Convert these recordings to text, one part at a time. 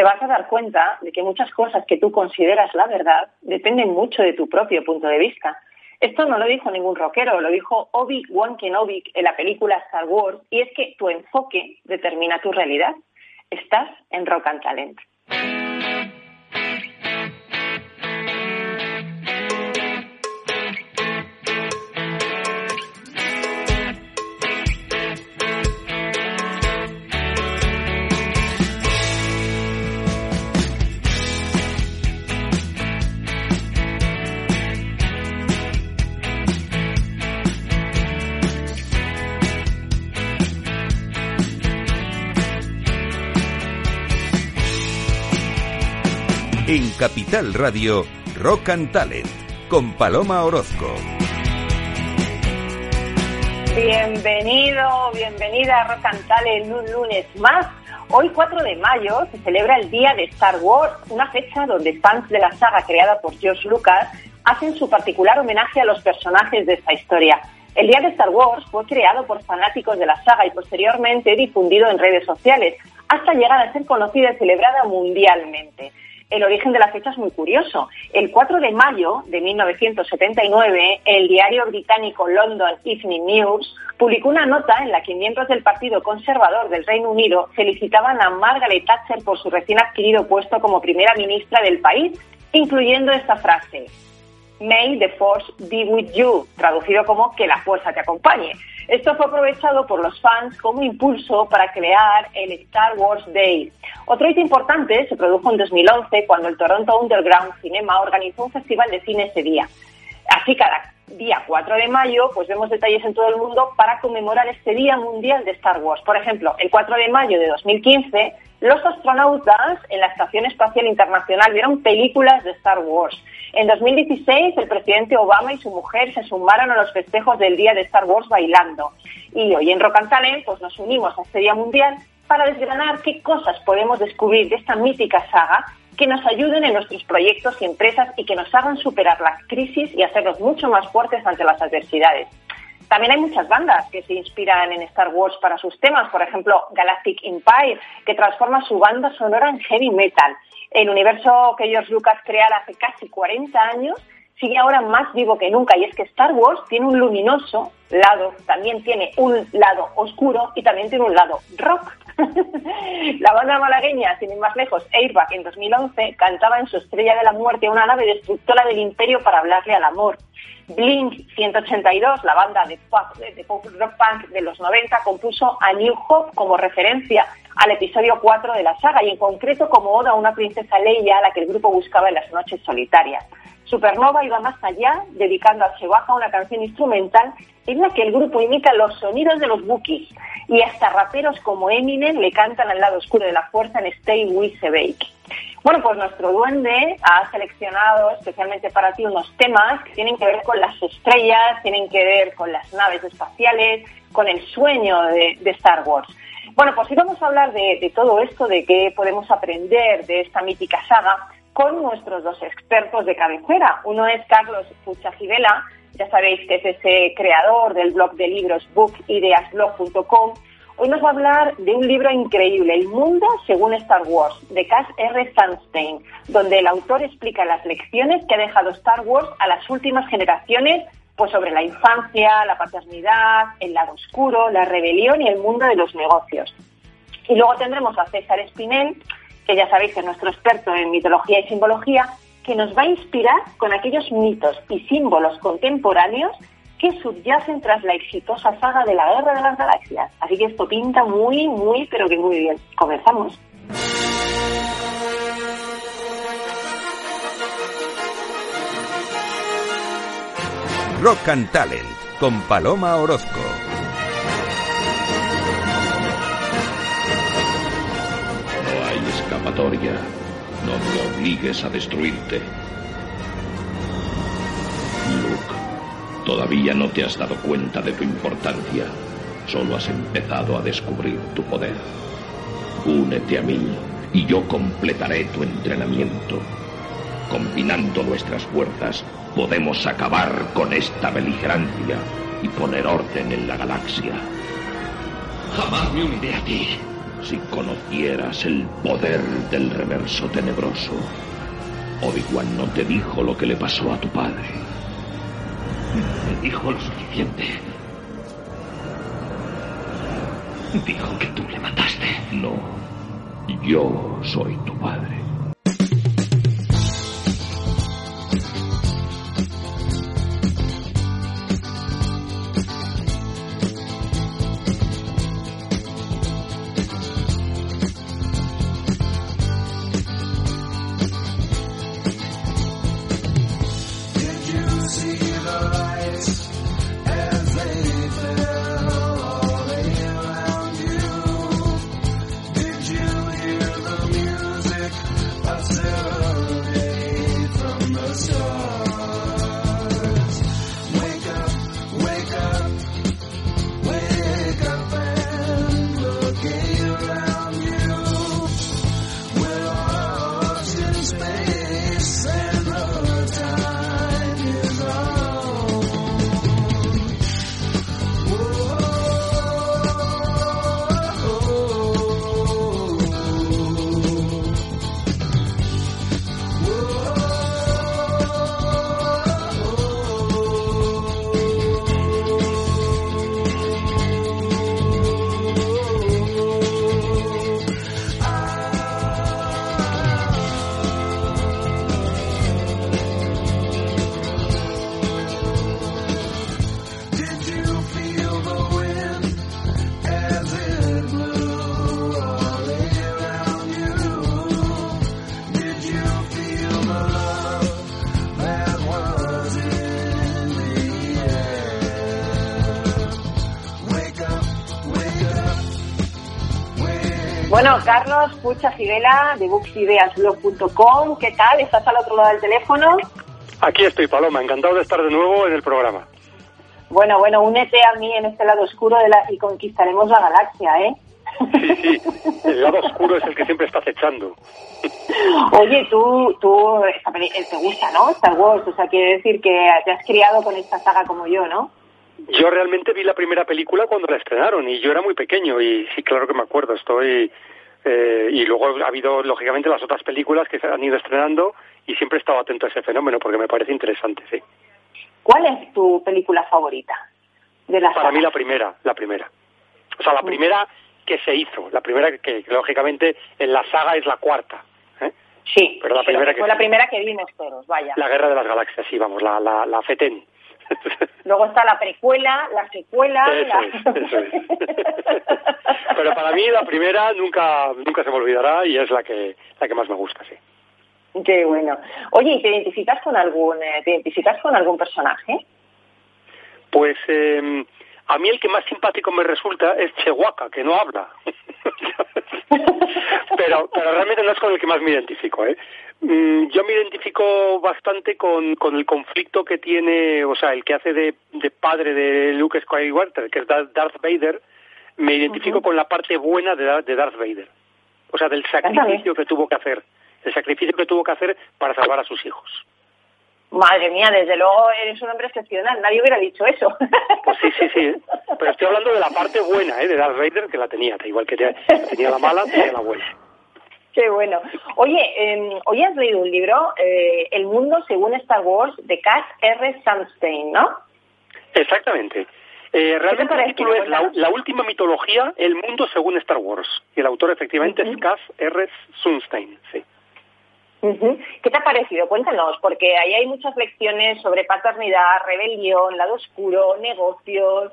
te vas a dar cuenta de que muchas cosas que tú consideras la verdad dependen mucho de tu propio punto de vista. Esto no lo dijo ningún rockero, lo dijo Obi-Wan Kenobi en la película Star Wars, y es que tu enfoque determina tu realidad. Estás en Rock and Talent. Capital Radio, Rock and Talent, con Paloma Orozco. Bienvenido, bienvenida a Rock and Talent un lunes más. Hoy, 4 de mayo, se celebra el Día de Star Wars, una fecha donde fans de la saga creada por George Lucas hacen su particular homenaje a los personajes de esta historia. El Día de Star Wars fue creado por fanáticos de la saga y posteriormente difundido en redes sociales, hasta llegar a ser conocida y celebrada mundialmente el origen de la fecha es muy curioso. El 4 de mayo de 1979, el diario británico London Evening News publicó una nota en la que miembros del Partido Conservador del Reino Unido felicitaban a Margaret Thatcher por su recién adquirido puesto como primera ministra del país, incluyendo esta frase. May the Force be with you, traducido como que la fuerza te acompañe. Esto fue aprovechado por los fans como impulso para crear el Star Wars Day. Otro hito importante se produjo en 2011 cuando el Toronto Underground Cinema organizó un festival de cine ese día. Así cada día 4 de mayo, pues vemos detalles en todo el mundo para conmemorar este Día Mundial de Star Wars. Por ejemplo, el 4 de mayo de 2015, los astronautas en la Estación Espacial Internacional vieron películas de Star Wars. En 2016, el presidente Obama y su mujer se sumaron a los festejos del Día de Star Wars bailando. Y hoy en Rock pues nos unimos a este Día Mundial para desgranar qué cosas podemos descubrir de esta mítica saga que nos ayuden en nuestros proyectos y empresas y que nos hagan superar las crisis y hacernos mucho más fuertes ante las adversidades. También hay muchas bandas que se inspiran en Star Wars para sus temas, por ejemplo Galactic Empire, que transforma su banda sonora en heavy metal. El universo que George Lucas creara hace casi 40 años sigue ahora más vivo que nunca y es que Star Wars tiene un luminoso lado, también tiene un lado oscuro y también tiene un lado rock. la banda malagueña, sin ir más lejos, Airbag, en 2011, cantaba en su Estrella de la Muerte una nave destructora del imperio para hablarle al amor. Blink 182, la banda de pop, de pop rock punk de los 90, compuso a New Hope como referencia al episodio 4 de la saga y en concreto como oda a una princesa Leia a la que el grupo buscaba en las noches solitarias. Supernova iba más allá, dedicando a Chewbacca una canción instrumental en la que el grupo imita los sonidos de los Wookiees y hasta raperos como Eminem le cantan al lado oscuro de la fuerza en Stay With the Bake. Bueno, pues nuestro duende ha seleccionado especialmente para ti unos temas que tienen que ver con las estrellas, tienen que ver con las naves espaciales, con el sueño de, Star Wars. Bueno, pues hoy vamos a hablar de todo esto, de qué podemos aprender de esta mítica saga, con nuestros dos expertos de cabecera. Uno es Carlos Fuchagivela, ya sabéis que es ese creador del blog de libros bookideasblog.com. Hoy nos va a hablar de un libro increíble, El mundo según Star Wars, de Cass R. Sunstein, donde el autor explica las lecciones que ha dejado Star Wars a las últimas generaciones pues sobre la infancia, la paternidad, el lado oscuro, la rebelión y el mundo de los negocios. Y luego tendremos a César Espinel, que ya sabéis que es nuestro experto en mitología y simbología, que nos va a inspirar con aquellos mitos y símbolos contemporáneos que subyacen tras la exitosa saga de la Guerra de las Galaxias. Así que esto pinta muy, muy, pero que muy bien. Comenzamos. Rock and Talent con Paloma Orozco. No me obligues a destruirte. Luke, todavía no te has dado cuenta de tu importancia. Solo has empezado a descubrir tu poder. Únete a mí y yo completaré tu entrenamiento. Combinando nuestras fuerzas, podemos acabar con esta beligerancia y poner orden en la galaxia. Jamás me uniré a ti. Si conocieras el poder del reverso tenebroso, Obi-Wan no te dijo lo que le pasó a tu padre. Dijo lo suficiente. Dijo que tú le mataste. No, yo soy tu padre. Bueno, Carlos Pucha Fidela de booksideasblog.com, ¿qué tal? ¿Estás al otro lado del teléfono? Aquí estoy, Paloma, encantado de estar de nuevo en el programa. Bueno, bueno, únete a mí en este lado oscuro de la... y conquistaremos la galaxia, ¿eh? Sí, sí, el lado oscuro es el que siempre está acechando. Oye, tú, tú te gusta, ¿no? Star Wars, o sea, quiere decir que te has criado con esta saga como yo, ¿no? Yo realmente vi la primera película cuando la estrenaron y yo era muy pequeño y sí, claro que me acuerdo, estoy... Eh, y luego ha habido, lógicamente, las otras películas que se han ido estrenando y siempre he estado atento a ese fenómeno porque me parece interesante, sí. ¿Cuál es tu película favorita de la Para mí la primera, la primera. O sea, la primera que se hizo, la primera que, que lógicamente en la saga es la cuarta. ¿eh? Sí, Pero la primera que que fue la primera que vimos todos, vaya. La Guerra de las Galaxias, sí, vamos, la, la, la FETEN. Luego está la precuela, la secuela... Eso la... es, eso es. Pero para mí la primera nunca nunca se me olvidará y es la que la que más me gusta, sí. Qué bueno. Oye, ¿y te identificas con algún, eh, te identificas con algún personaje? Pues eh, a mí el que más simpático me resulta es Chewbacca, que no habla. pero, pero realmente no es con el que más me identifico, ¿eh? Mm, Yo me identifico bastante con, con el conflicto que tiene, o sea, el que hace de, de padre de Luke Skywalker, que es Dar- Darth Vader, me identifico con la parte buena de, Dar- de Darth Vader. O sea, del sacrificio que tuvo que hacer, el sacrificio que tuvo que hacer para salvar a sus hijos. Madre mía, desde luego eres un hombre excepcional, nadie hubiera dicho eso. Pues sí, sí, sí. Pero estoy hablando de la parte buena, ¿eh? De Darth Vader, que la tenía, igual que te- tenía la mala, tenía la buena. Qué bueno. Oye, eh, hoy has leído un libro, eh, El mundo según Star Wars, de Cass R. Sunstein, ¿no? Exactamente. Eh, realmente el título es la, última mitología, el mundo según Star Wars. Y el autor efectivamente es Cass R. Sunstein, sí. ¿Qué te ha parecido? Cuéntanos, porque ahí hay muchas lecciones sobre paternidad, rebelión, lado oscuro, negocios.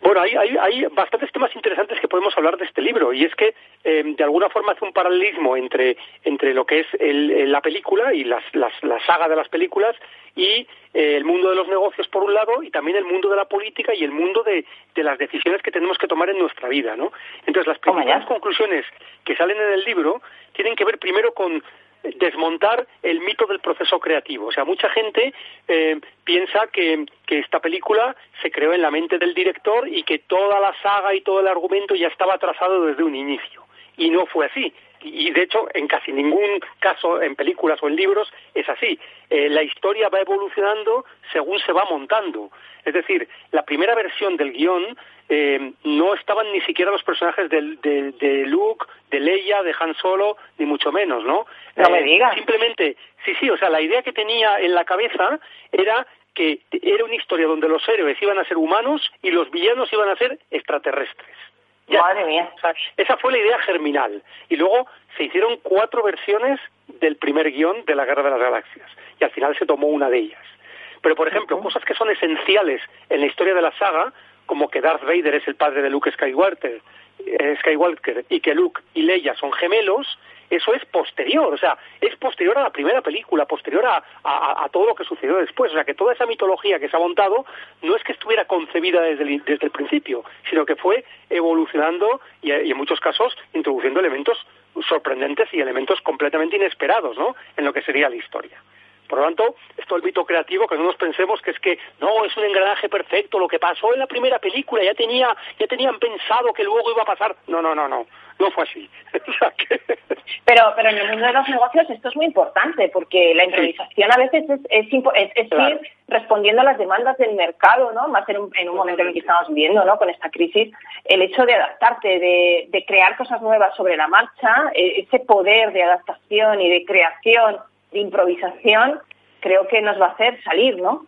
Bueno, hay, hay, hay bastantes temas interesantes que podemos hablar de este libro y es que eh, de alguna forma hace un paralelismo entre, entre lo que es el- la película y las, las, la saga de las películas y eh, el mundo de los negocios por un lado y también el mundo de la política y el mundo de, de las decisiones que tenemos que tomar en nuestra vida, ¿no? Entonces las ya. conclusiones que salen en el libro tienen que ver primero con desmontar el mito del proceso creativo. O sea, mucha gente eh, piensa que, esta película se creó en la mente del director y que toda la saga y todo el argumento ya estaba trazado desde un inicio. Y no fue así. Y de hecho, en casi ningún caso, en películas o en libros, es así. Eh, la historia va evolucionando según se va montando. Es decir, la primera versión del guion eh, no estaban ni siquiera los personajes de, de, de, Luke, de Leia, de Han Solo, ni mucho menos, ¿no? No me digas. Simplemente, sí, sí, o sea, la idea que tenía en la cabeza era que era una historia donde los héroes iban a ser humanos y los villanos iban a ser extraterrestres. Madre mía. esa fue la idea germinal. Y luego se hicieron cuatro versiones del primer guion de la Guerra de las Galaxias. Y al final se tomó una de ellas. Pero, por ejemplo, cosas que son esenciales en la historia de la saga, como que Darth Vader es el padre de Luke Skywalker, eh, Skywalker y que Luke y Leia son gemelos, eso es posterior, o sea, es posterior a la primera película, posterior a, todo lo que sucedió después. O sea, que toda esa mitología que se ha montado no es que estuviera concebida desde el, desde el principio, sino que fue evolucionando y, y, en muchos casos introduciendo elementos sorprendentes y elementos completamente inesperados, ¿no? En lo que sería la historia. Por lo tanto, esto el mito creativo, que no nos pensemos que es que no, es un engranaje perfecto, lo que pasó en la primera película, ya tenía, ya tenían pensado que luego iba a pasar. No, no, no, no, no fue así. pero, pero en el mundo de los negocios esto es muy importante, porque la improvisación a veces es, es, ir respondiendo a las demandas del mercado, ¿no? Más en un, en un momento en el que estamos viviendo, ¿no? Con esta crisis, el hecho de adaptarte, de, de crear cosas nuevas sobre la marcha, e, ese poder de adaptación y de creación de improvisación creo que nos va a hacer salir, ¿no?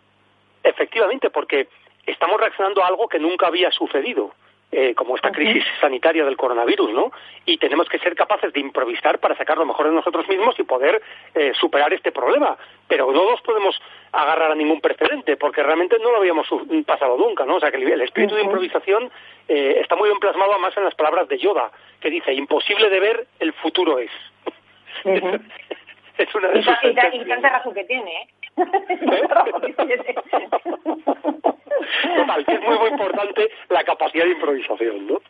Efectivamente, porque estamos reaccionando a algo que nunca había sucedido. Eh, como esta crisis sanitaria del coronavirus, ¿no? Y tenemos que ser capaces de improvisar para sacar lo mejor de nosotros mismos y poder eh, superar este problema. Pero no nos podemos agarrar a ningún precedente, porque realmente no lo habíamos pasado nunca, ¿no? O sea, que el, espíritu de improvisación eh, está muy bien plasmado más en las palabras de Yoda, que dice, imposible de ver, el futuro es. Es una de y, y, y, tanta razón que tiene, ¿eh? Total, que es muy, muy importante la capacidad de improvisación, ¿no?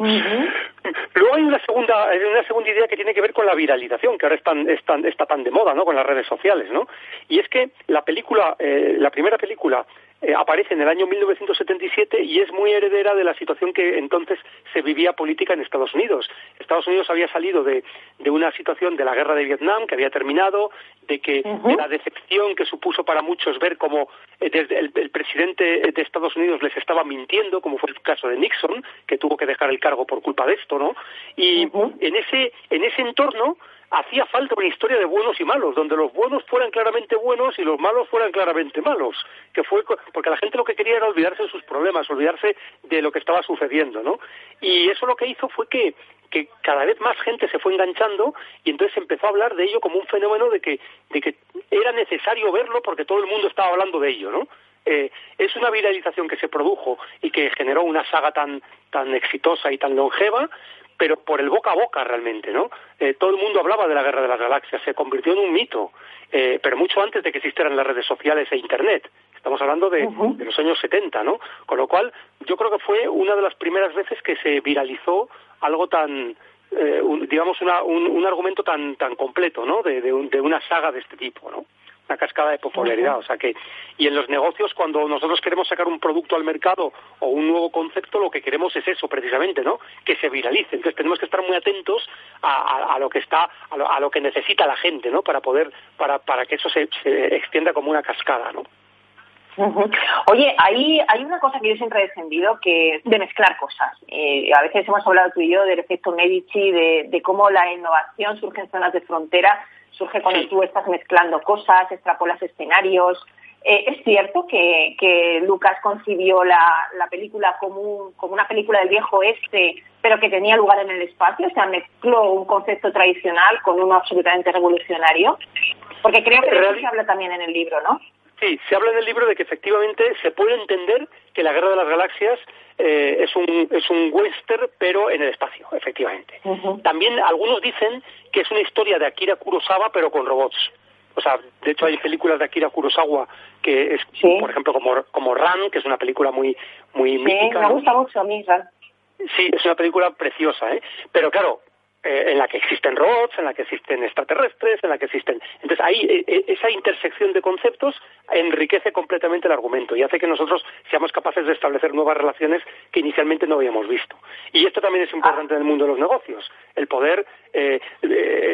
Luego hay una segunda, una segunda idea que tiene que ver con la viralización, que ahora está tan de moda, ¿no? Con las redes sociales, ¿no? Y es que la película, eh, la primera película eh, aparece en el año 1977 y es muy heredera de la situación que entonces se vivía política en Estados Unidos. Estados Unidos había salido de, de una situación de la guerra de Vietnam que había terminado, de que la decepción que supuso para muchos ver cómo eh, desde el, presidente de Estados Unidos les estaba mintiendo, como fue el caso de Nixon, que tuvo que dejar el cargo por culpa de esto, ¿no? Y en ese en ese entorno hacía falta una historia de buenos y malos, donde los buenos fueran claramente buenos y los malos fueran claramente malos, que fue porque la gente lo que quería era olvidarse de sus problemas, olvidarse de lo que estaba sucediendo, ¿no? Y eso lo que hizo fue que cada vez más gente se fue enganchando y entonces empezó a hablar de ello como un fenómeno de que, era necesario verlo porque todo el mundo estaba hablando de ello, ¿no? Eh, es una viralización que se produjo y que generó una saga tan exitosa y tan longeva, pero por el boca a boca realmente, ¿no? Eh, todo el mundo hablaba de la Guerra de las Galaxias, se convirtió en un mito, eh, pero mucho antes de que existieran las redes sociales e Internet. Estamos hablando de, los años 70, ¿no? Con lo cual, yo creo que fue una de las primeras veces que se viralizó algo tan, eh, digamos, un, argumento tan, tan completo, ¿no? De, de una saga de este tipo, ¿no? Una cascada de popularidad. O sea que, y en los negocios, cuando nosotros queremos sacar un producto al mercado o un nuevo concepto, lo que queremos es eso, precisamente, ¿no? Que se viralice. Entonces tenemos que estar muy atentos a, lo que está, a lo, que necesita la gente, ¿no? Para poder, para, para que eso se, extienda como una cascada, ¿no? Oye, hay, hay una cosa que yo siempre he defendido, que de mezclar cosas. Eh, a veces hemos hablado tú y yo del efecto Medici, de, de cómo la innovación surge en zonas de frontera surge cuando tú estás mezclando cosas, extrapolas escenarios. Eh, es cierto que, que Lucas concibió la, la película como, como una película del viejo oeste, pero que tenía lugar en el espacio, o sea, mezcló un concepto tradicional con uno absolutamente revolucionario. Porque creo que de eso se habla también en el libro, ¿no? Sí, se habla en el libro de que efectivamente se puede entender que la Guerra de las Galaxias eh, es, un, es un western, pero en el espacio, efectivamente. También algunos dicen que es una historia de Akira Kurosawa, pero con robots. O sea, de hecho hay películas de Akira Kurosawa que es, por ejemplo, como, como Ran, que es una película muy, muy sí, mítica. me gusta mucho a mí, Ran. Sí, es una película preciosa, ¿eh? Pero claro, eh, en la que existen robots, en la que existen extraterrestres, en la que existen. Entonces, ahí eh, eh, esa intersección de conceptos enriquece completamente el argumento y hace que nosotros seamos capaces de establecer nuevas relaciones que inicialmente no habíamos visto. Y esto también es importante en el mundo de los negocios, el poder,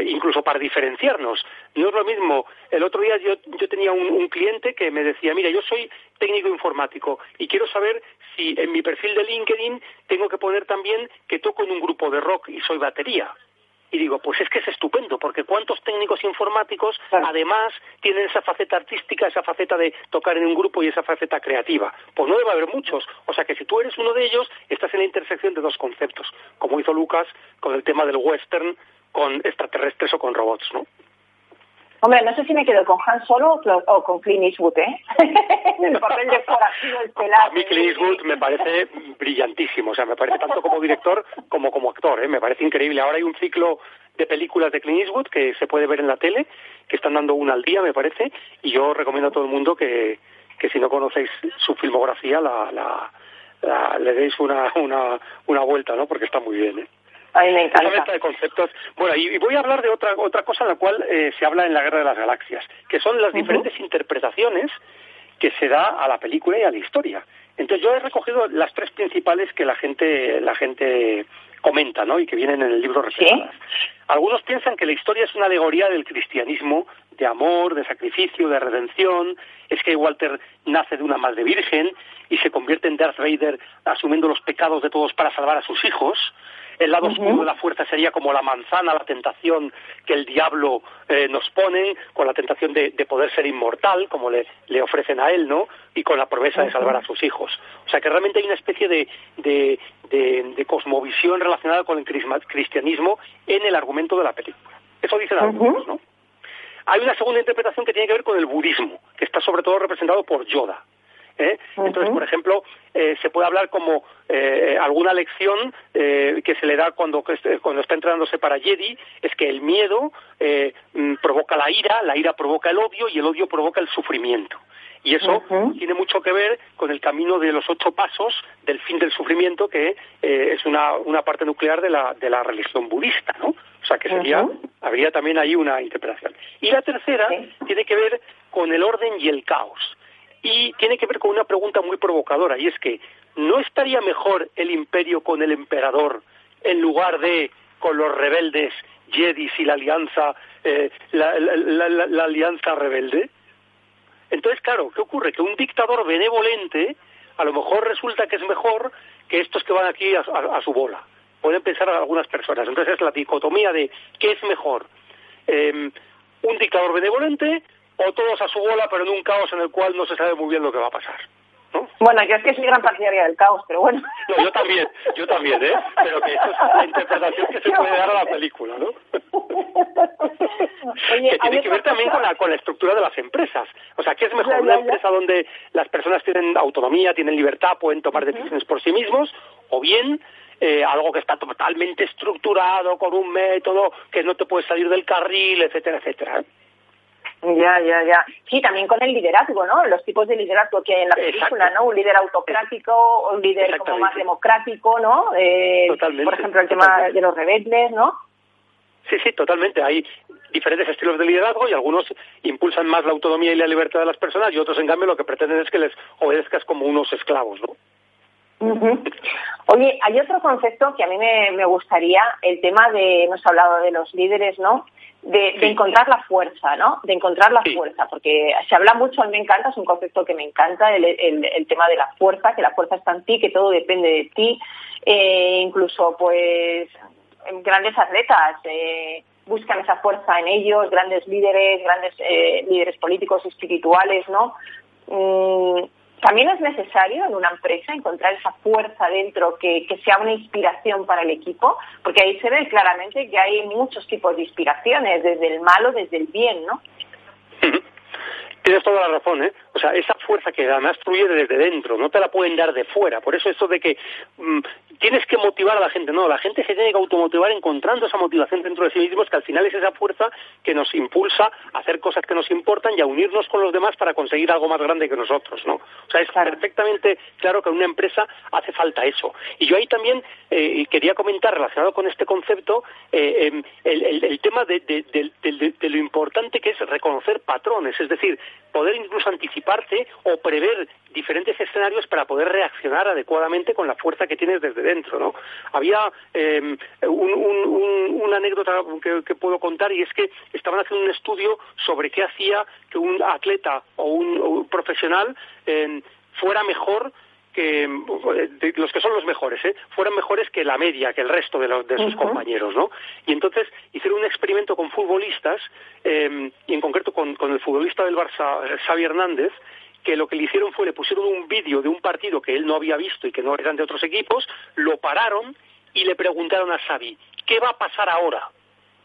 incluso para diferenciarnos. No es lo mismo. El otro día yo, yo tenía un, cliente que me decía, mira, yo soy técnico informático y quiero saber si en mi perfil de LinkedIn tengo que poner también que toco en un grupo de rock y soy batería. Y digo, pues es que es estupendo, porque cuántos técnicos informáticos además tienen esa faceta artística, esa faceta de tocar en un grupo y esa faceta creativa. Pues no debe haber muchos. O sea que si tú eres uno de ellos, estás en la intersección de dos conceptos, como hizo Lucas con el tema del western, con extraterrestres o con robots, ¿no? Hombre, no sé si me quedo con Han Solo o con Clint Eastwood, ¿eh? el papel de forajido estelar. A mí Clint Eastwood me parece brillantísimo, o sea, me parece tanto como director como como actor, ¿eh? Me parece increíble. Ahora hay un ciclo de películas de Clint Eastwood que se puede ver en la tele, que están dando una al día, me parece, y yo recomiendo a todo el mundo que, que si no conocéis su filmografía, la, la, le deis una, una, una vuelta, ¿no? Porque está muy bien, ¿eh? A mí me encanta. de conceptos. Bueno, y, voy a hablar de otra, otra cosa en la cual eh, se habla en la Guerra de las Galaxias, que son las diferentes interpretaciones que se da a la película y a la historia. Entonces yo he recogido las tres principales que la gente, la gente comenta, ¿no? Y que vienen en el libro reflejadas. Algunos piensan que la historia es una alegoría del cristianismo, de amor, de sacrificio, de redención. Es que Walter nace de una madre virgen y se convierte en Darth Vader asumiendo los pecados de todos para salvar a sus hijos. El lado oscuro de la fuerza sería como la manzana, la tentación que el diablo eh, nos pone, con la tentación de, poder ser inmortal, como le, le, ofrecen a él, ¿no? Y con la promesa de salvar a sus hijos. O sea que realmente hay una especie de, de, de cosmovisión relacionada con el cristianismo en el argumento de la película. Eso dicen algunos, ¿no? Hay una segunda interpretación que tiene que ver con el budismo, que está sobre todo representado por Yoda. ¿eh? Entonces, por ejemplo, eh, se puede hablar como eh, alguna lección que se le da cuando, cuando está entrenándose para Jedi, es que el miedo mm, provoca la ira, la ira provoca el odio y el odio provoca el sufrimiento. Y eso tiene mucho que ver con el camino de los ocho pasos del fin del sufrimiento, que es una, una parte nuclear de la, de la religión budista, ¿no? O sea, que sería, habría también ahí una interpretación. Y la tercera tiene que ver con el orden y el caos y tiene que ver con una pregunta muy provocadora y es que ¿no estaría mejor el imperio con el emperador en lugar de con los rebeldes Jedis y la alianza eh, la, alianza rebelde? Entonces, claro, ¿qué ocurre? Que un dictador benevolente a lo mejor resulta que es mejor que estos que van aquí a, su bola. Pueden pensar algunas personas. Entonces es la dicotomía de ¿qué es mejor? Em, un dictador benevolente o todos a su bola, pero en un caos en el cual no se sabe muy bien lo que va a pasar. ¿No? Bueno, yo es que soy gran partidaria del caos, pero bueno. No, yo también, yo también, ¿eh? Pero que esto es la interpretación que se puede dar a la película, ¿no? que tiene que ver también con la, con la estructura de las empresas. O sea, ¿qué es mejor? ¿Una empresa donde las personas tienen autonomía, tienen libertad, pueden tomar decisiones por sí mismos? ¿O bien eh, algo que está totalmente estructurado, con un método, que no te puedes salir del carril, etcétera, etcétera? Ya, ya, ya. Sí, también con el liderazgo, ¿no? Los tipos de liderazgo que hay en la película, ¿no? Un líder autocrático, un líder como más democrático, ¿no? Eh, por ejemplo, el tema de los rebeldes, ¿no? Sí, sí, totalmente. Hay diferentes estilos de liderazgo y algunos impulsan más la autonomía y la libertad de las personas y otros, en cambio, lo que pretenden es que les obedezcas como unos esclavos, ¿no? Oye, hay otro concepto que a mí me, me gustaría, el tema de, hemos hablado de los líderes, ¿no? de, encontrar la fuerza, ¿no? De encontrar la fuerza, porque se habla mucho, a mí me encanta, es un concepto que me encanta, el, el, tema de la fuerza, que la fuerza está en ti, que todo depende de ti, eh, incluso pues grandes atletas eh, buscan esa fuerza en ellos, grandes líderes, grandes eh, líderes políticos, espirituales, ¿no? Mm, también es necesario en una empresa encontrar esa fuerza dentro que, sea una inspiración para el equipo, porque ahí se ve claramente que hay muchos tipos de inspiraciones, desde el malo, desde el bien, ¿no? Tienes toda la razón, ¿eh? O sea, esa fuerza que además fluye desde dentro, no te la pueden dar de fuera. Por eso esto de que mm, tienes que motivar a la gente, no, la gente se tiene que automotivar encontrando esa motivación dentro de sí mismos, que al final es esa fuerza que nos impulsa a hacer cosas que nos importan y a unirnos con los demás para conseguir algo más grande que nosotros, ¿no? O sea, es perfectamente claro que en una empresa hace falta eso. Y yo ahí también eh, quería comentar, relacionado con este concepto, eh, em, el, tema de, de lo importante que es reconocer patrones, es decir, poder incluso anticiparte o prever diferentes escenarios para poder reaccionar adecuadamente con la fuerza que tienes desde dentro. Había em, una anécdota que, puedo contar y es que estaban haciendo un estudio sobre qué hacía que un atleta o un, profesional em, fuera mejor que los que son los mejores, ¿eh? fueran mejores que la media, que el resto de, de sus compañeros, ¿no? Y entonces hicieron un experimento con futbolistas, em, y en concreto con, con, el futbolista del Barça, Xavi Hernández, que lo que le hicieron fue le pusieron un vídeo de un partido que él no había visto y que no eran de otros equipos, lo pararon y le preguntaron a Xavi, ¿qué va a pasar ahora?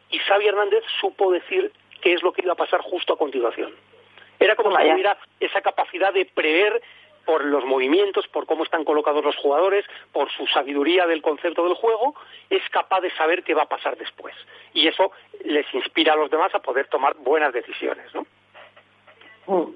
Y Xavi Hernández supo decir qué es lo que iba a pasar justo a continuación. Era como si tuviera esa capacidad de prever por los movimientos, por cómo están colocados los jugadores, por su sabiduría del concepto del juego, es capaz de saber qué va a pasar después. Y eso les inspira a los demás a poder tomar buenas decisiones, ¿no? Mm.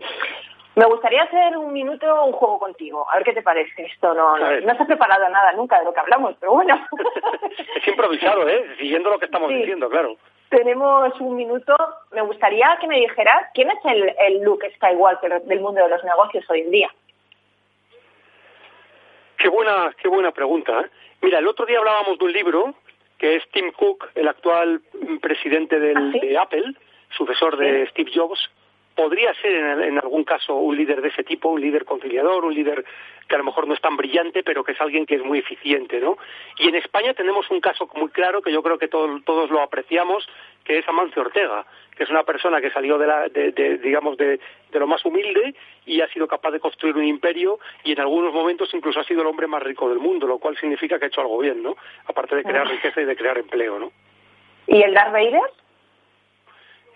Me gustaría hacer un minuto un juego contigo. A ver qué te parece. Esto no, no, no se ha preparado nada nunca de lo que hablamos, pero bueno. es improvisado, ¿eh? Siguiendo lo que estamos diciendo, claro. Tenemos un minuto. Me gustaría que me dijeras quién es el, el Luke Skywalker del mundo de los negocios hoy en día. Qué buena, qué buena pregunta. ¿eh? Mira, el otro día hablábamos de un libro que es Tim Cook, el actual presidente del, ¿Ah, de Apple, sucesor de Steve Jobs, podría ser en, algún caso un líder de ese tipo, un líder conciliador, un líder que a lo mejor no es tan brillante, pero que es alguien que es muy eficiente, ¿no? Y en España tenemos un caso muy claro que yo creo que todos lo apreciamos, que es Amancio Ortega, que es una persona que salió de, la, de, digamos, de, de, lo más humilde y ha sido capaz de construir un imperio y en algunos momentos incluso ha sido el hombre más rico del mundo, lo cual significa que ha hecho algo bien, ¿no? Aparte de crear riqueza y de crear empleo, ¿no? ¿Y el Darth Vader?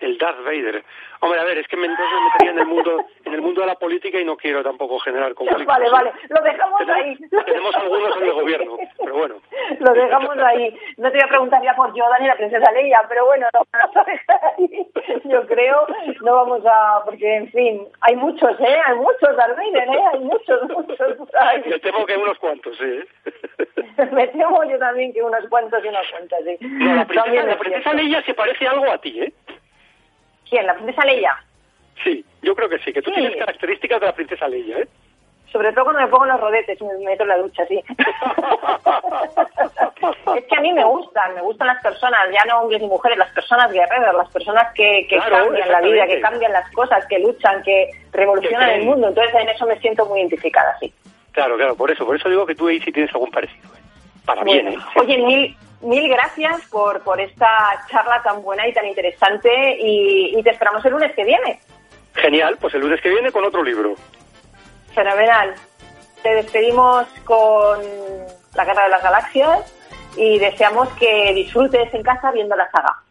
El Darth Vader. Hombre, a ver, es que me, entonces me metería en el mundo en el mundo de la política y no quiero tampoco generar conflictos. Vale, vale, lo dejamos ahí. Tenemos algunos en el gobierno, pero bueno. Lo dejamos ahí. No te voy a preguntar ya por Yoda ni la princesa Leia, pero bueno, lo vamos a dejar ahí. Yo creo, no vamos a... Porque, en fin, hay muchos, ¿eh? Hay muchos Darth Vader, ¿eh? Hay muchos, muchos. Me temo que unos cuantos, ¿eh? me temo yo también que unos cuantos y unas cuantas, sí. No, la princesa, la princesa Leia se parece algo a ti, ¿eh? ¿Quién? ¿La princesa Leia? Sí, yo creo que sí, que tú tienes características de la princesa Leia, ¿eh? Sobre todo cuando me pongo los rodetes y me meto en la ducha, sí. es que a mí me gustan, me gustan las personas, ya no hombres y mujeres, las personas guerreras, las personas que, que cambian la vida, que cambian las cosas, que luchan, que revolucionan el mundo. Entonces en eso me siento muy identificada, sí. Claro, claro, por eso, por eso digo que tú ahí sí tienes algún parecido. ¿eh? Para bien, ¿eh? Oye, mil, mil gracias por, por esta charla tan buena y tan interesante y, te esperamos el lunes que viene. Genial, pues el lunes que viene con otro libro. Fenomenal. Te despedimos con La Guerra de las Galaxias y deseamos que disfrutes en casa viendo la saga.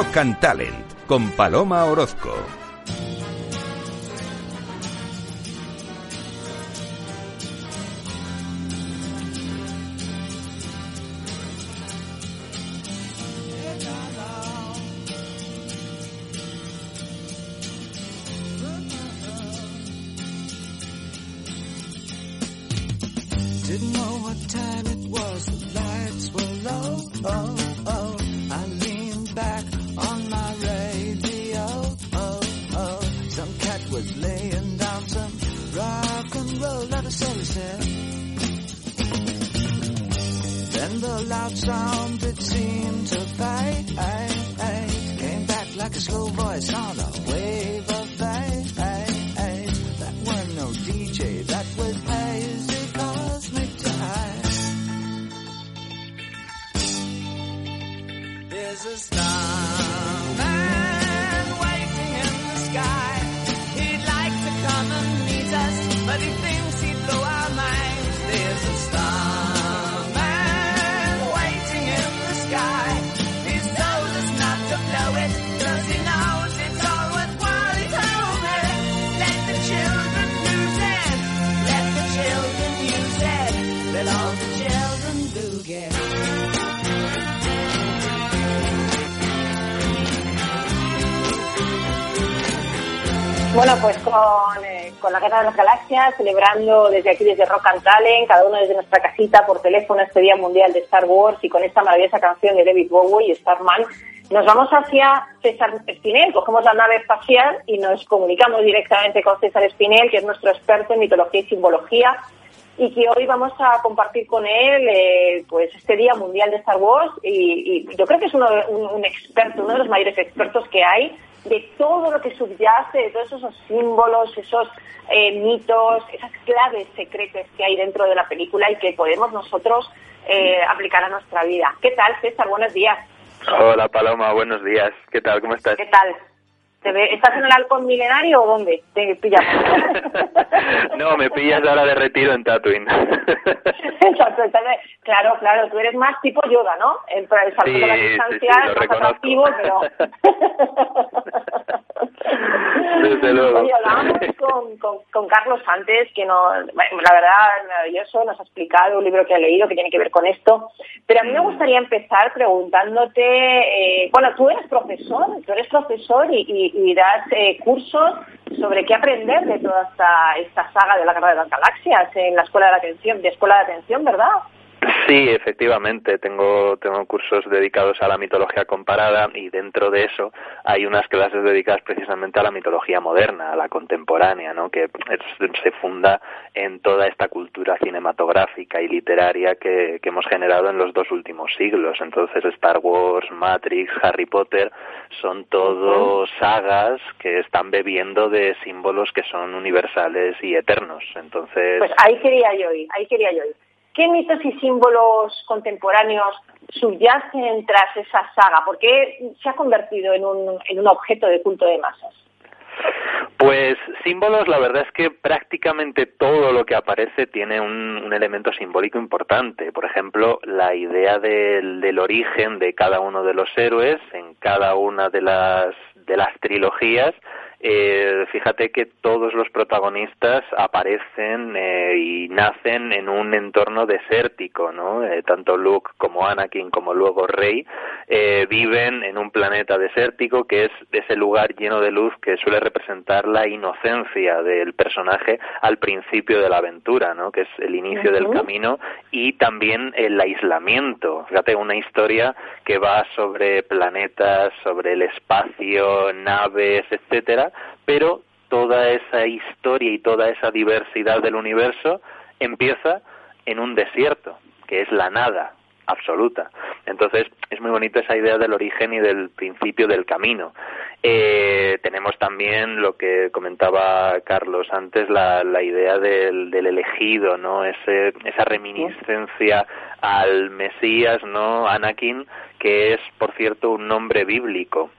Rock Talent con Paloma Orozco. Guerra de las Galaxias, celebrando desde aquí, desde Rock and Talent, cada uno desde nuestra casita por teléfono este Día Mundial de Star Wars y con esta maravillosa canción de David Bowie y Starman, nos vamos hacia César Espinel, cogemos la nave espacial y nos comunicamos directamente con César Espinel, que es nuestro experto en mitología y simbología, y que hoy vamos a compartir con él eh, pues este Día Mundial de Star Wars y, yo creo que es uno, un experto, uno de los mayores expertos que hay de todo lo que subyace, de todos esos símbolos, esos eh, mitos, esas claves secretas que hay dentro de la película y que podemos nosotros eh, aplicar a nuestra vida. ¿Qué tal, César? Buenos días. Hola, Paloma. Buenos días. ¿Qué tal? ¿Cómo estás? ¿Qué tal? ¿Estás en el halcón milenario o dónde? ¿Te pillas? no, me pillas ahora de retiro en Tatooine. claro, claro, tú eres más tipo yoga, ¿no? El, el salto sí, de la distancia sí, sí, más atractivo, pero... Desde luego. Oye, hablábamos con, con, con, Carlos antes, que no, la verdad, maravilloso, nos ha explicado un libro que ha leído que tiene que ver con esto, pero a mí me gustaría empezar preguntándote, eh, bueno, tú eres profesor, tú eres profesor y, y, das eh, cursos sobre qué aprender de toda esta, esta saga de la Guerra de las Galaxias en la Escuela de Atención, de Escuela de Atención, ¿verdad? Sí, efectivamente, tengo, tengo cursos dedicados a la mitología comparada y dentro de eso hay unas clases dedicadas precisamente a la mitología moderna, a la contemporánea, ¿no? que se funda en toda esta cultura cinematográfica y literaria que, que hemos generado en los dos últimos siglos. Entonces Star Wars, Matrix, Harry Potter son todos sagas que están bebiendo de símbolos que son universales y eternos. Entonces... Pues ahí quería yo ir, ahí quería yo ir. ¿Qué mitos y símbolos contemporáneos subyacen tras esa saga? ¿Por qué se ha convertido en un, en un objeto de culto de masas? Pues símbolos, la verdad es que prácticamente todo lo que aparece tiene un, un elemento simbólico importante. Por ejemplo, la idea del, del, origen de cada uno de los héroes en cada una de las, de las trilogías eh, fíjate que todos los protagonistas aparecen eh, y nacen en un entorno desértico, ¿no? Eh, tanto Luke como Anakin como luego Rey eh, viven en un planeta desértico que es ese lugar lleno de luz que suele representar la inocencia del personaje al principio de la aventura, ¿no? Que es el inicio del camino y también el aislamiento. Fíjate, una historia que va sobre planetas, sobre el espacio, naves, etcétera, pero toda esa historia y toda esa diversidad del universo empieza en un desierto, que es la nada absoluta. Entonces, es muy bonita esa idea del origen y del principio del camino. Eh, tenemos también lo que comentaba Carlos antes, la, la idea del, del, elegido, ¿no? Ese, esa reminiscencia al Mesías, ¿no? Anakin, que es, por cierto, un nombre bíblico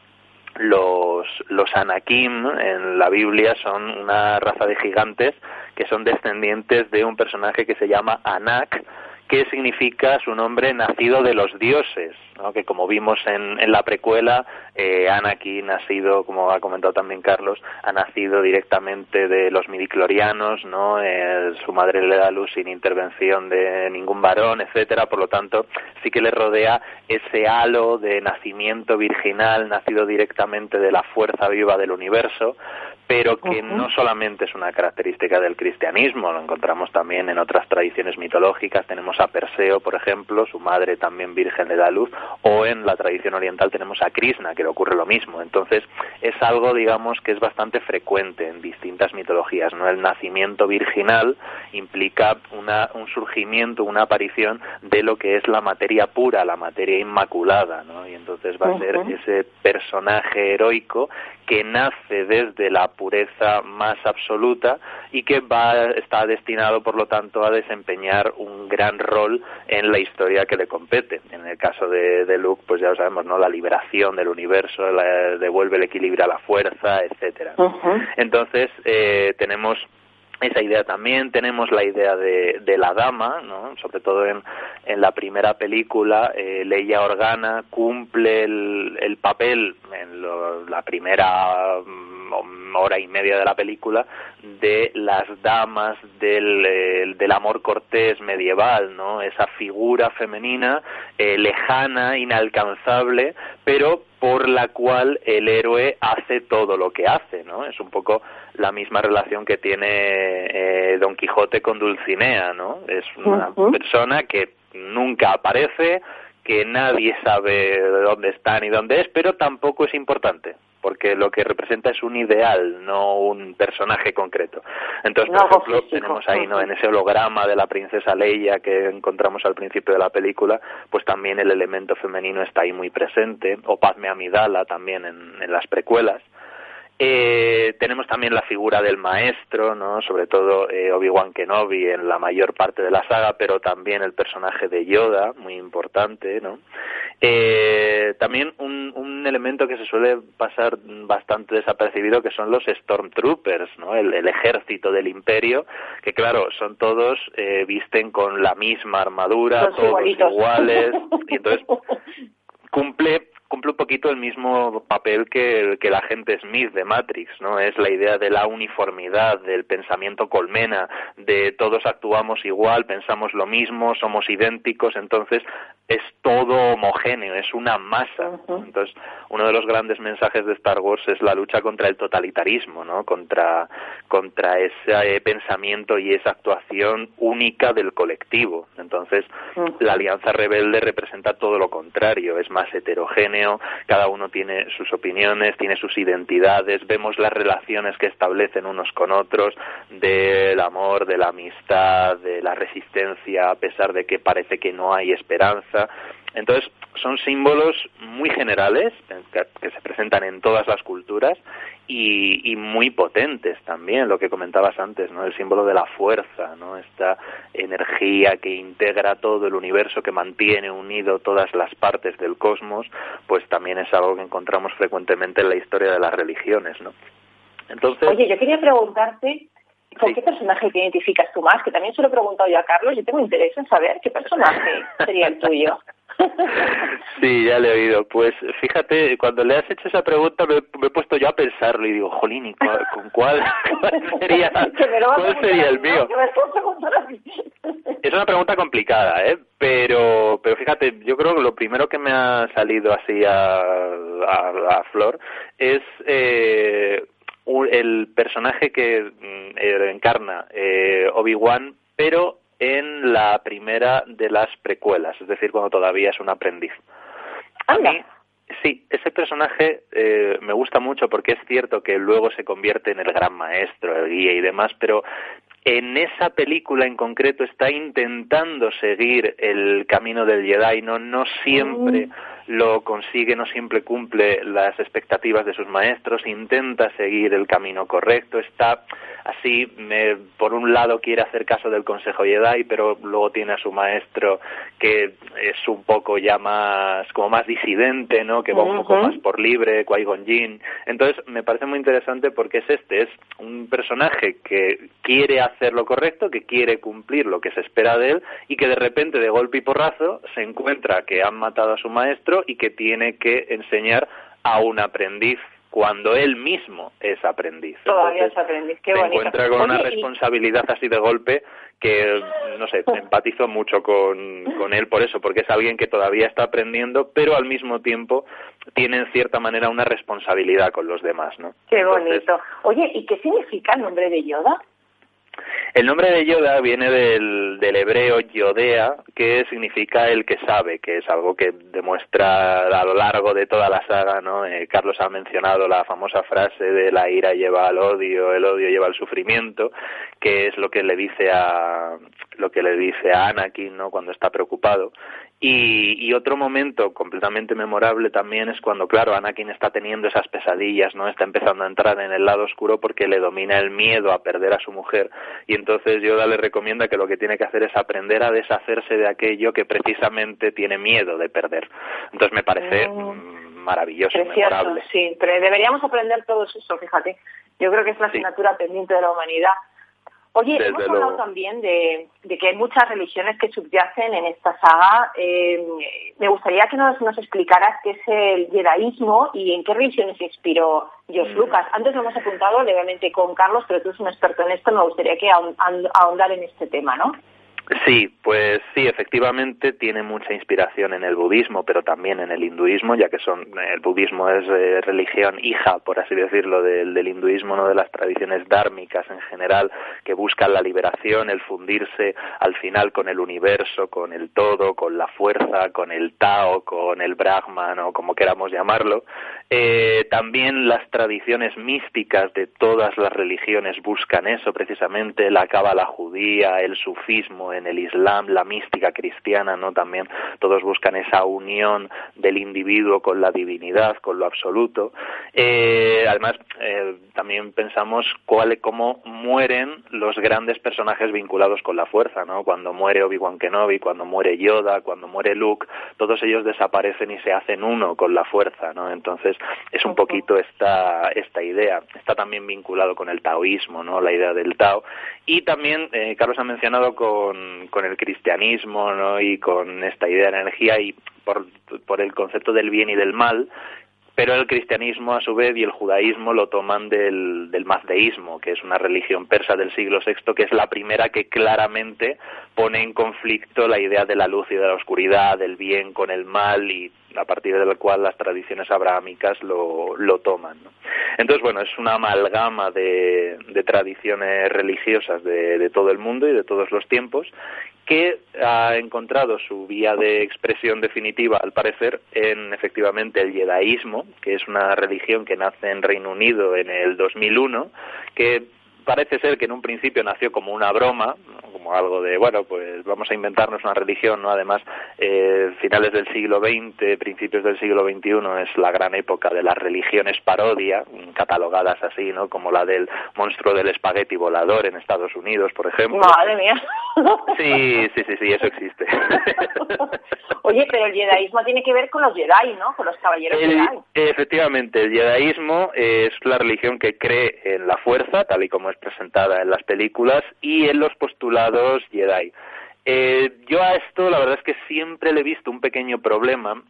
los, los Anakim en la Biblia son una raza de gigantes que son descendientes de un personaje que se llama Anak, que significa su nombre nacido de los dioses, que como vimos en, en la precuela, eh, Anakin ha sido, como ha comentado también Carlos, ha nacido directamente de los midiclorianos, ¿no? Eh, su madre le da luz sin intervención de ningún varón, etcétera, por lo tanto, sí que le rodea ese halo de nacimiento virginal, nacido directamente de la fuerza viva del universo, pero que no solamente es una característica del cristianismo, lo encontramos también en otras tradiciones mitológicas, tenemos a Perseo, por ejemplo, su madre también virgen le da luz, o en la tradición oriental tenemos a Krishna, que le ocurre lo mismo. Entonces, es algo, digamos, que es bastante frecuente en distintas mitologías, ¿no? El nacimiento virginal implica una, un surgimiento, una aparición de lo que es la materia pura, la materia inmaculada, ¿no? Y entonces va a ser ese personaje heroico que nace desde la pureza más absoluta y que va está destinado por lo tanto a desempeñar un gran rol en la historia que le compete en el caso de, de Luke pues ya lo sabemos no la liberación del universo devuelve el equilibrio a la fuerza etcétera entonces eh, tenemos esa idea también. Tenemos la idea de, de la dama, ¿no? sobre todo en, en la primera película, eh, Leia Organa cumple el, el papel en lo, la primera mm, hora y media de la película de las damas del, del amor cortés medieval, ¿no? Esa figura femenina eh, lejana, inalcanzable, pero por la cual el héroe hace todo lo que hace, ¿no? Es un poco la misma relación que tiene eh, Don Quijote con Dulcinea, ¿no? Es una persona que nunca aparece, que nadie sabe dónde está ni dónde es, pero tampoco es importante porque lo que representa es un ideal, no un personaje concreto. Entonces, por ejemplo, tenemos ahí, ¿no? En ese holograma de la princesa Leia que encontramos al principio de la película, pues también el elemento femenino está ahí muy presente, o Padme Amidala también en las precuelas. Eh, tenemos también la figura del maestro, ¿no? Sobre todo eh, Obi-Wan Kenobi en la mayor parte de la saga, pero también el personaje de Yoda, muy importante, ¿no? Eh, también un, un, elemento que se suele pasar bastante desapercibido que son los Stormtroopers, ¿no? El, el ejército del Imperio, que claro, son todos, eh, visten con la misma armadura, todos iguales, y entonces cumple cumple un poquito el mismo papel que, que el agente Smith de Matrix, ¿no? Es la idea de la uniformidad, del pensamiento colmena, de todos actuamos igual, pensamos lo mismo, somos idénticos, entonces es todo homogéneo, es una masa. Entonces, uno de los grandes mensajes de Star Wars es la lucha contra el totalitarismo, ¿no? Contra, contra ese pensamiento y esa actuación única del colectivo. Entonces, la Alianza Rebelde representa todo lo contrario, es más cada uno tiene sus opiniones, tiene sus identidades, vemos las relaciones que establecen unos con otros, del amor, de la amistad, de la resistencia, a pesar de que parece que no hay esperanza. Entonces, son símbolos muy generales que, se presentan en todas las culturas y, muy potentes también, lo que comentabas antes, ¿no? El símbolo de la fuerza, ¿no? Esta energía que integra todo el universo, que mantiene unido todas las partes del cosmos, pues también es algo que encontramos frecuentemente en la historia de las religiones, ¿no? Entonces... Oye, yo quería preguntarte ¿Con qué personaje te identificas tú más? Que también se lo he preguntado yo a Carlos. Yo tengo interés en saber qué personaje sería el tuyo. Sí, ya le he oído. Pues fíjate, cuando le has hecho esa pregunta me, he puesto yo a pensarlo y digo, jolín, con cuál, sería, cuál sería el mío? Es una pregunta complicada, ¿eh? Pero, pero fíjate, yo creo que lo primero que me ha salido así a, a, Flor es eh, el personaje que mm, eh, encarna eh, Obi-Wan, pero en la primera de las precuelas, es decir, cuando todavía es un aprendiz. A mí, sí, ese personaje eh, me gusta mucho porque es cierto que luego se convierte en el gran maestro, el guía y demás, pero en esa película en concreto está intentando seguir el camino del Jedi, no, no siempre mm lo consigue, no siempre cumple las expectativas de sus maestros, intenta seguir el camino correcto, está así, me, por un lado quiere hacer caso del Consejo Jedi, pero luego tiene a su maestro que es un poco ya más, como más disidente, ¿no? Que va un poco más por libre, Qui-Gon Jinn. Entonces, me parece muy interesante porque es este, es un personaje que quiere hacer lo correcto, que quiere cumplir lo que se espera de él y que de repente, de golpe y porrazo, se encuentra que han matado a su maestro y que tiene que enseñar a un aprendiz cuando él mismo es aprendiz. Todavía es aprendiz, qué bonito. Se encuentra con una responsabilidad así de golpe que, no sé, empatizo mucho con, con él por eso, porque es alguien que todavía está aprendiendo, pero al mismo tiempo tiene en cierta manera una responsabilidad con los demás, ¿no? Qué bonito. Oye, ¿y qué significa el nombre de Yoda? El nombre de Yoda viene del, del, hebreo Yodea, que significa el que sabe, que es algo que demuestra a lo largo de toda la saga, ¿no? Eh, Carlos ha mencionado la famosa frase de la ira lleva al odio, el odio lleva al sufrimiento, que es lo que le dice a lo que le dice a Anakin, ¿no? Cuando está preocupado. Y, otro momento completamente memorable también es cuando, claro, Anakin está teniendo esas pesadillas, ¿no? Está empezando a entrar en el lado oscuro porque le domina el miedo a perder a su mujer. Y entonces Yoda le recomienda que lo que tiene que hacer es aprender a deshacerse de aquello que precisamente tiene miedo de perder. Entonces me parece oh. maravilloso, memorable. Sí, pero deberíamos aprender todo eso, fíjate. Yo creo que es la asignatura pendiente de la humanidad Oye, hemos hablado también de, que hay muchas religiones que subyacen en esta saga. Eh, me gustaría que nos, nos explicaras qué es el jedaísmo y en qué religiones se inspiró George mm. Lucas. Antes lo hemos apuntado levemente con Carlos, pero tú eres un experto en esto, me gustaría que ahondar en este tema, ¿no? Sí, pues sí, efectivamente tiene mucha inspiración en el budismo, pero también en el hinduismo, ya que son el budismo es eh, religión hija, por así decirlo, del, del hinduismo, no de las tradiciones dármicas en general, que buscan la liberación, el fundirse al final con el universo, con el todo, con la fuerza, con el Tao, con el Brahman o como queramos llamarlo. Eh, también las tradiciones místicas de todas las religiones buscan eso, precisamente la cábala judía, el sufismo, en el Islam, la mística cristiana, ¿no? También todos buscan esa unión del individuo con la divinidad, con lo absoluto. Eh, además, eh, también pensamos cuál, cómo mueren los grandes personajes vinculados con la fuerza, ¿no? Cuando muere Obi-Wan Kenobi, cuando muere Yoda, cuando muere Luke, todos ellos desaparecen y se hacen uno con la fuerza, ¿no? Entonces, es un poquito esta, esta idea. Está también vinculado con el taoísmo, ¿no? La idea del Tao. Y también, eh, Carlos ha mencionado con con, el cristianismo ¿no? y con esta idea de energía y por, por el concepto del bien y del mal, pero el cristianismo a su vez y el judaísmo lo toman del, mazdeísmo, que es una religión persa del siglo VI, que es la primera que claramente pone en conflicto la idea de la luz y de la oscuridad, del bien con el mal y a partir del cual las tradiciones abrahámicas lo, toman. Entonces, bueno, es una amalgama de, tradiciones religiosas de, todo el mundo y de todos los tiempos que ha encontrado su vía de expresión definitiva, al parecer, en efectivamente el jedaísmo, que es una religión que nace en Reino Unido en el 2001, que parece ser que en un principio nació como una broma, como algo de, bueno, pues vamos a inventarnos una religión, ¿no? Además, eh, finales del siglo XX, principios del siglo XXI es la gran época de las religiones parodia, catalogadas así, ¿no? Como la del monstruo del espagueti volador en Estados Unidos, por ejemplo. Madre mía. Sí, sí, sí, sí, eso existe. Oye, pero el jedaísmo tiene que ver con los Jedi, ¿no? Con los caballeros Jedi. Efectivamente, el jedaísmo es la religión que cree en la fuerza, tal y como es presentada en las películas, y en los postulados Jedi. Eh, yo a esto la verdad es que siempre le he visto un pequeño problema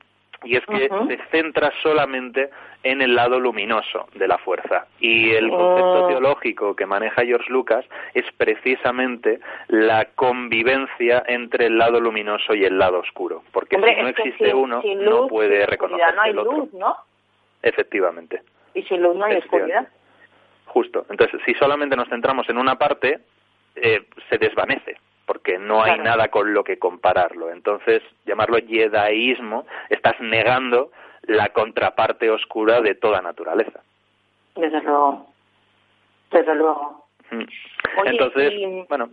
y es que se centra solamente en el lado luminoso de la fuerza. Y el concepto oh. teológico que maneja George Lucas es precisamente la convivencia entre el lado luminoso y el lado oscuro. Porque si no existe uno, no puede reconocerse no hay el otro. Luz, ¿no? Efectivamente. Y sin luz no hay oscuridad. Justo. Entonces, si solamente nos centramos en una parte, eh, se desvanece porque no hay nada con lo que compararlo. Entonces, llamarlo jedaísmo, estás negando la contraparte oscura de toda naturaleza. Desde luego. Desde luego. Mm. Entonces, bueno.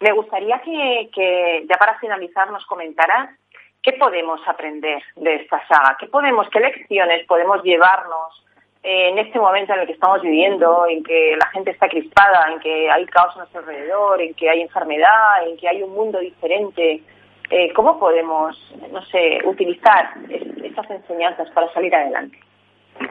Me gustaría que, que, ya para finalizar, nos comentara qué podemos aprender de esta saga, qué podemos, qué lecciones podemos llevarnos en este momento en el que estamos viviendo, en que la gente está crispada, en que hay caos a nuestro alrededor, en que hay enfermedad, en que hay un mundo diferente, eh, ¿cómo podemos, no sé, utilizar estas enseñanzas para salir adelante?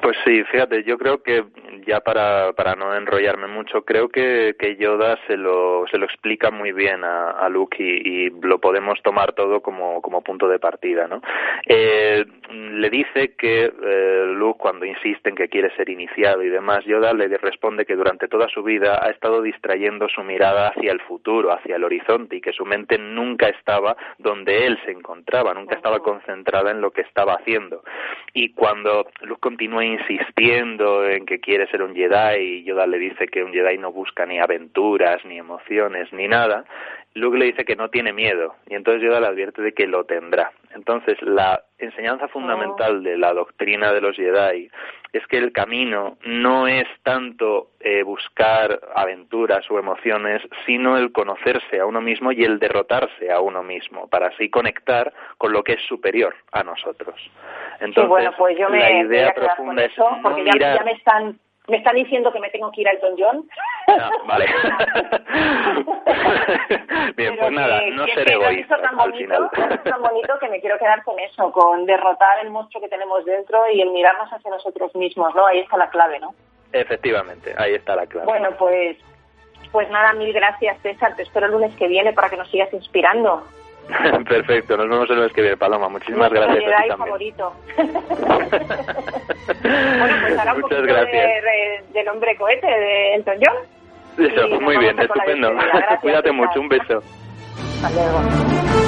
Pues sí, fíjate, yo creo que ya para, para no enrollarme mucho, creo que, que Yoda se lo, se lo explica muy bien a, a Luke y, y, lo podemos tomar todo como, como punto de partida, ¿no? Eh, le dice que eh, Luke, cuando insiste en que quiere ser iniciado y demás, Yoda le responde que durante toda su vida ha estado distrayendo su mirada hacia el futuro, hacia el horizonte y que su mente nunca estaba donde él se encontraba, nunca estaba concentrada en lo que estaba haciendo. Y cuando Luke continúa insistiendo en que quiere ser un Jedi y Yoda le dice que un Jedi no busca ni aventuras, ni emociones, ni nada, Luke le dice que no tiene miedo y entonces Yoda le advierte de que lo tendrá. Entonces la enseñanza fundamental de la doctrina de los Jedi es que el camino no es tanto eh, buscar aventuras o emociones, sino el conocerse a uno mismo y el derrotarse a uno mismo, para así conectar con lo que es superior a nosotros. Entonces, bueno, pues yo me la idea profunda eso, es porque no ya, mirar... ya me están me están diciendo que me tengo que ir al Elton John. Ah, vale. Bien, Pero pues nada, que- no que ser es que lo has egoísta tan bonito, final. tan bonito que me quiero quedar con eso, con derrotar el monstruo que tenemos dentro y el mirarnos hacia nosotros mismos, ¿no? Ahí está la clave, ¿no? Efectivamente, ahí está la clave. Bueno, pues pues nada, mil gracias, César. Te espero el lunes que viene para que nos sigas inspirando. Perfecto, nos vemos el lunes que viene, Paloma. Muchísimas Nuestro gracias a ti favorito. bueno, pues ahora un Muchas gracias. de- de- del hombre cohete de Elton John. Eso, y nos muy vamos bien, a con la estupendo.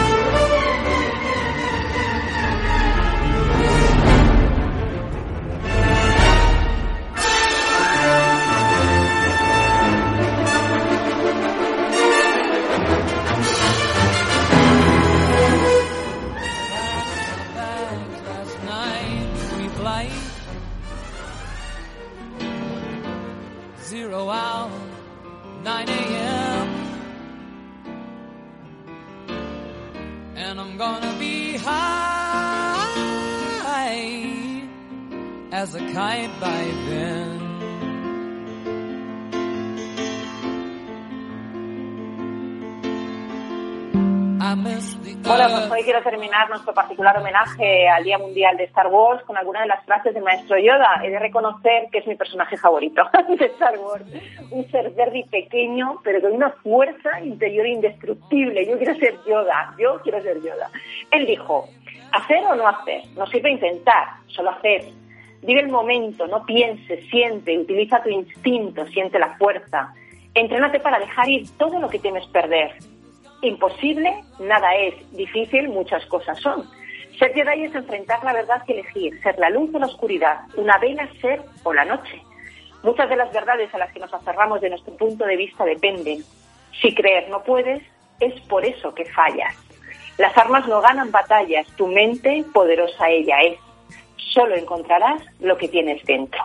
Despedida. Gracias, Cuídate César. mucho, un beso. Hasta luego. as a kite by then. Bueno, pues hoy quiero terminar nuestro particular homenaje al Día Mundial de Star Wars con alguna de las frases del maestro Yoda. He de reconocer que es mi personaje favorito de Star Wars. Un ser verde y pequeño, pero con una fuerza interior indestructible. Yo quiero ser Yoda, yo quiero ser Yoda. Él dijo, hacer o no hacer, no sirve intentar, solo hacer. Vive el momento, no pienses, siente, utiliza tu instinto, siente la fuerza. Entrénate para dejar ir todo lo que temes perder. Imposible, nada es. Difícil, muchas cosas son. Ser Jedi es enfrentar la verdad que elegir, ser la luz o la oscuridad, una vela ser o la noche. Muchas de las verdades a las que nos aferramos de nuestro punto de vista dependen. Si creer no puedes, es por eso que fallas. Las armas no ganan batallas, tu mente poderosa ella es solo encontrarás lo que tienes dentro.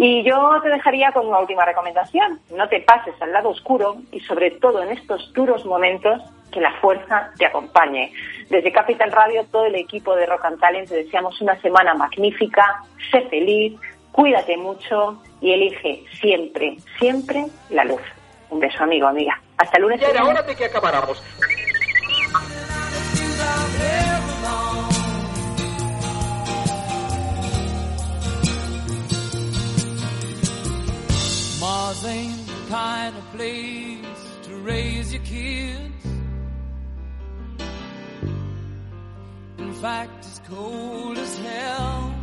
Y yo te dejaría con una última recomendación. No te pases al lado oscuro y sobre todo en estos duros momentos que la fuerza te acompañe. Desde Capital Radio, todo el equipo de Rock and Talent te deseamos una semana magnífica. Sé feliz, cuídate mucho y elige siempre, siempre la luz. Un beso, amigo, amiga. Hasta el lunes. Y ahora de que acabáramos. Mars ain't the kind of place to raise your kids. In fact, it's cold as hell.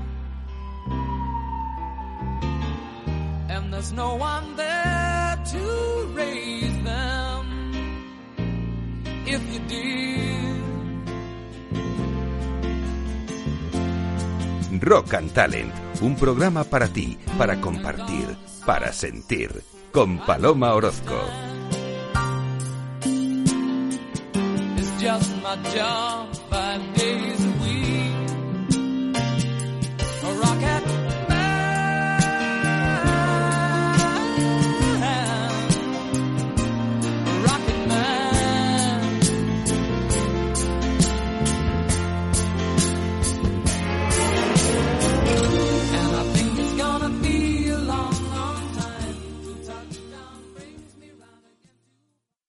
And there's no one there to raise them. If you did. Rock and Talent, un programa para ti, para compartir para sentir con Paloma Orozco.